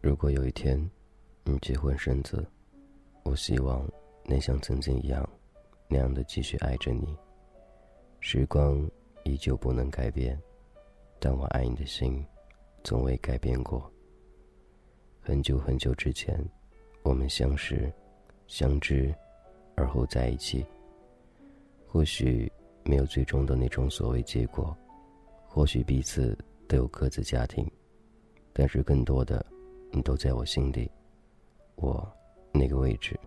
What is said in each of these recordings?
如果有一天你结婚生子，我希望能像曾经一样，那样的继续爱着你。时光依旧不能改变，但我爱你的心从未改变过。很久很久之前，我们相识、相知，而后在一起。或许没有最终的那种所谓结果，或许彼此都有各自家庭，但是更多的，你都在我心里。我那个位置，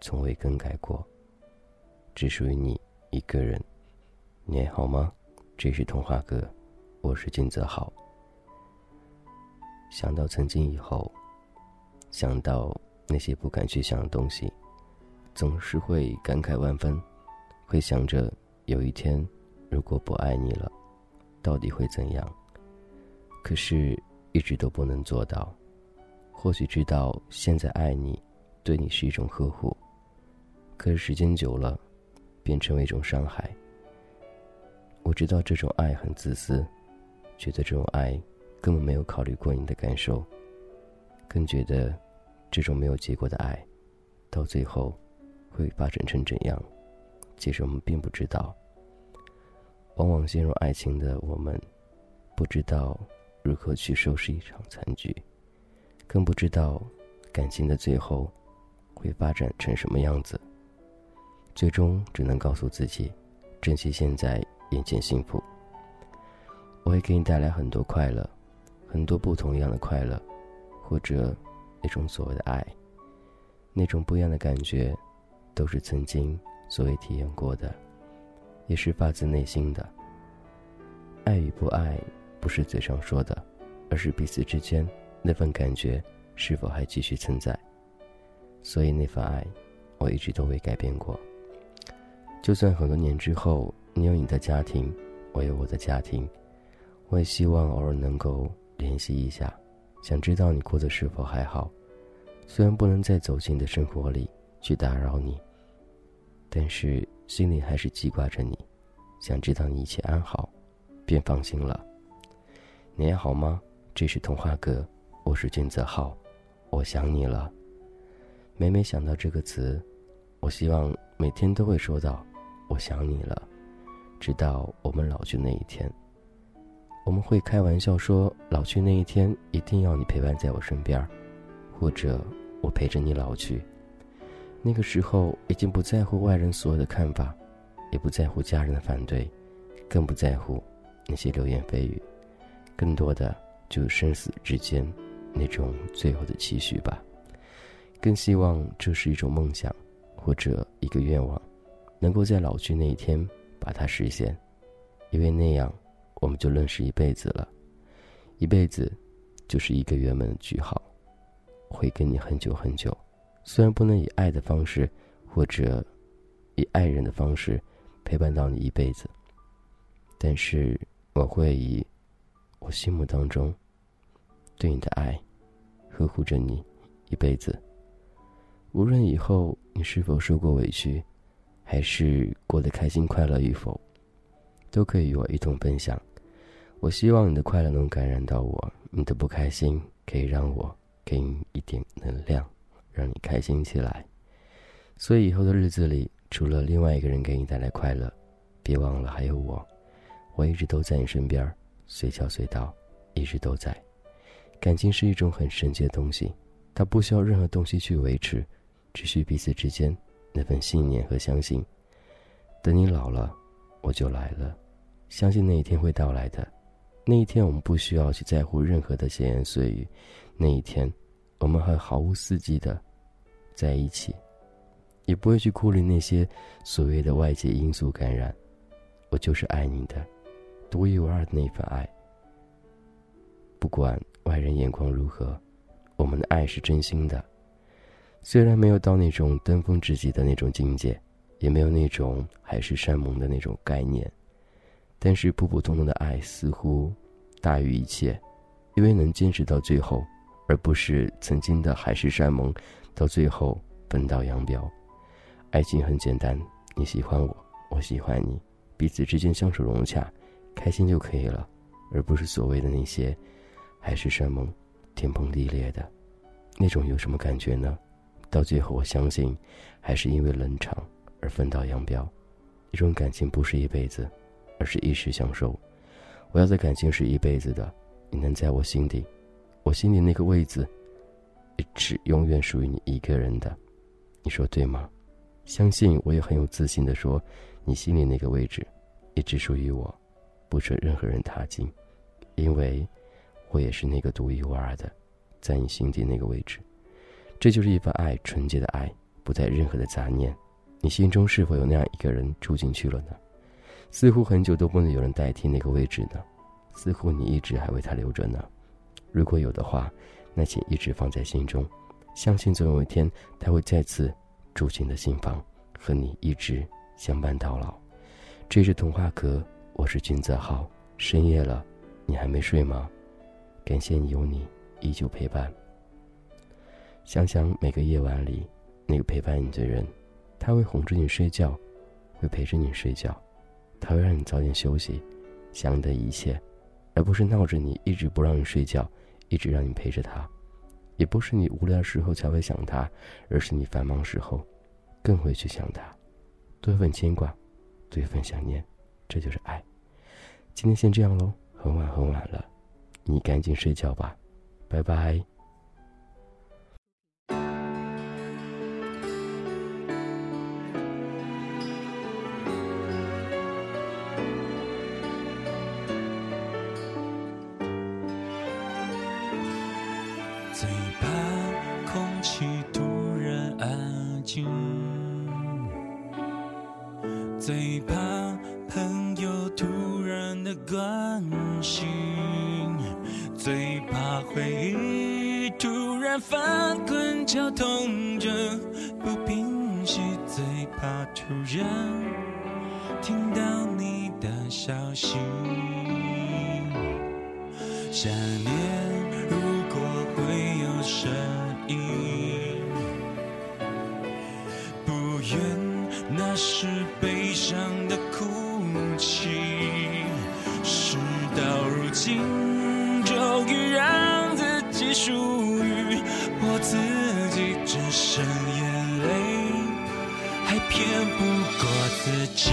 从未更改过，只属于你一个人。你还好吗？这是童话哥，我是金泽浩。想到曾经以后，想到那些不敢去想的东西，总是会感慨万分，会想着有一天如果不爱你了，到底会怎样？可是一直都不能做到。或许知道现在爱你，对你是一种呵护，可是时间久了，变成为一种伤害。我知道这种爱很自私，觉得这种爱根本没有考虑过你的感受，更觉得这种没有结果的爱，到最后会发展成怎样，其实我们并不知道。往往陷入爱情的我们，不知道如何去收拾一场残局，更不知道感情的最后会发展成什么样子。最终只能告诉自己，珍惜现在。眼前幸福，我会给你带来很多快乐，很多不同样的快乐，或者那种所谓的爱，那种不一样的感觉，都是曾经所谓体验过的，也是发自内心的。爱与不爱，不是嘴上说的，而是彼此之间那份感觉是否还继续存在。所以那份爱，我一直都未改变过。就算很多年之后。你有你的家庭，我有我的家庭，我也希望偶尔能够联系一下，想知道你过得是否还好。虽然不能再走进你的生活里去打扰你，但是心里还是记挂着你，想知道你一切安好，便放心了。你还好吗？这是童话哥，我是俊泽浩，我想你了。每每想到这个词，我希望每天都会说到，我想你了。直到我们老去那一天，我们会开玩笑说：“老去那一天，一定要你陪伴在我身边，或者我陪着你老去。”那个时候，已经不在乎外人所有的看法，也不在乎家人的反对，更不在乎那些流言蜚语，更多的就是生死之间那种最后的期许吧。更希望这是一种梦想，或者一个愿望，能够在老去那一天。把它实现，因为那样，我们就认识一辈子了。一辈子，就是一个圆满的句号。会跟你很久很久，虽然不能以爱的方式，或者以爱人的方式陪伴到你一辈子，但是我会以我心目当中对你的爱，呵护着你一辈子。无论以后你是否受过委屈。还是过得开心快乐与否，都可以与我一同分享。我希望你的快乐能感染到我，你的不开心可以让我给你一点能量，让你开心起来。所以以后的日子里，除了另外一个人给你带来快乐，别忘了还有我。我一直都在你身边，随叫随到，一直都在。感情是一种很神奇的东西，它不需要任何东西去维持，只需彼此之间。那份信念和相信，等你老了，我就来了。相信那一天会到来的。那一天，我们不需要去在乎任何的闲言碎语。那一天，我们会毫无司机的在一起，也不会去顾虑那些所谓的外界因素感染。我就是爱你的，独一无二的那份爱。不管外人眼光如何，我们的爱是真心的。虽然没有到那种登峰之极的那种境界，也没有那种海誓山盟的那种概念，但是普普通通的爱似乎大于一切，因为能坚持到最后，而不是曾经的海誓山盟，到最后分道扬镳。爱情很简单，你喜欢我，我喜欢你，彼此之间相处融洽，开心就可以了，而不是所谓的那些海誓山盟、天崩地裂的，那种有什么感觉呢？到最后，我相信，还是因为冷场而分道扬镳。一种感情不是一辈子，而是一时享受。我要的感情是一辈子的，你能在我心底，我心里那个位置，是永远属于你一个人的。你说对吗？相信我也很有自信的说，你心里那个位置，一直属于我，不准任何人踏进，因为，我也是那个独一无二的，在你心底那个位置。这就是一份爱，纯洁的爱，不带任何的杂念。你心中是否有那样一个人住进去了呢？似乎很久都不能有人代替那个位置呢？似乎你一直还为他留着呢？如果有的话，那请一直放在心中，相信总有一天他会再次住进的心房，和你一直相伴到老。这是童话阁，我是君泽浩。深夜了，你还没睡吗？感谢你有你依旧陪伴。想想每个夜晚里，那个陪伴你的人，他会哄着你睡觉，会陪着你睡觉，他会让你早点休息，想你的一切，而不是闹着你，一直不让你睡觉，一直让你陪着他，也不是你无聊时候才会想他，而是你繁忙时候，更会去想他，多一份牵挂，多一份想念，这就是爱。今天先这样喽，很晚很晚了，你赶紧睡觉吧，拜拜。安静，最怕朋友突然的关心，最怕回忆突然翻滚绞痛着不平息，最怕突然听到你的消息，想念。声音，己属于我自己，只剩眼泪，还骗不过自己。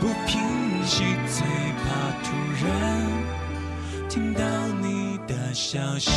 不平息，最怕突然听到你的消息。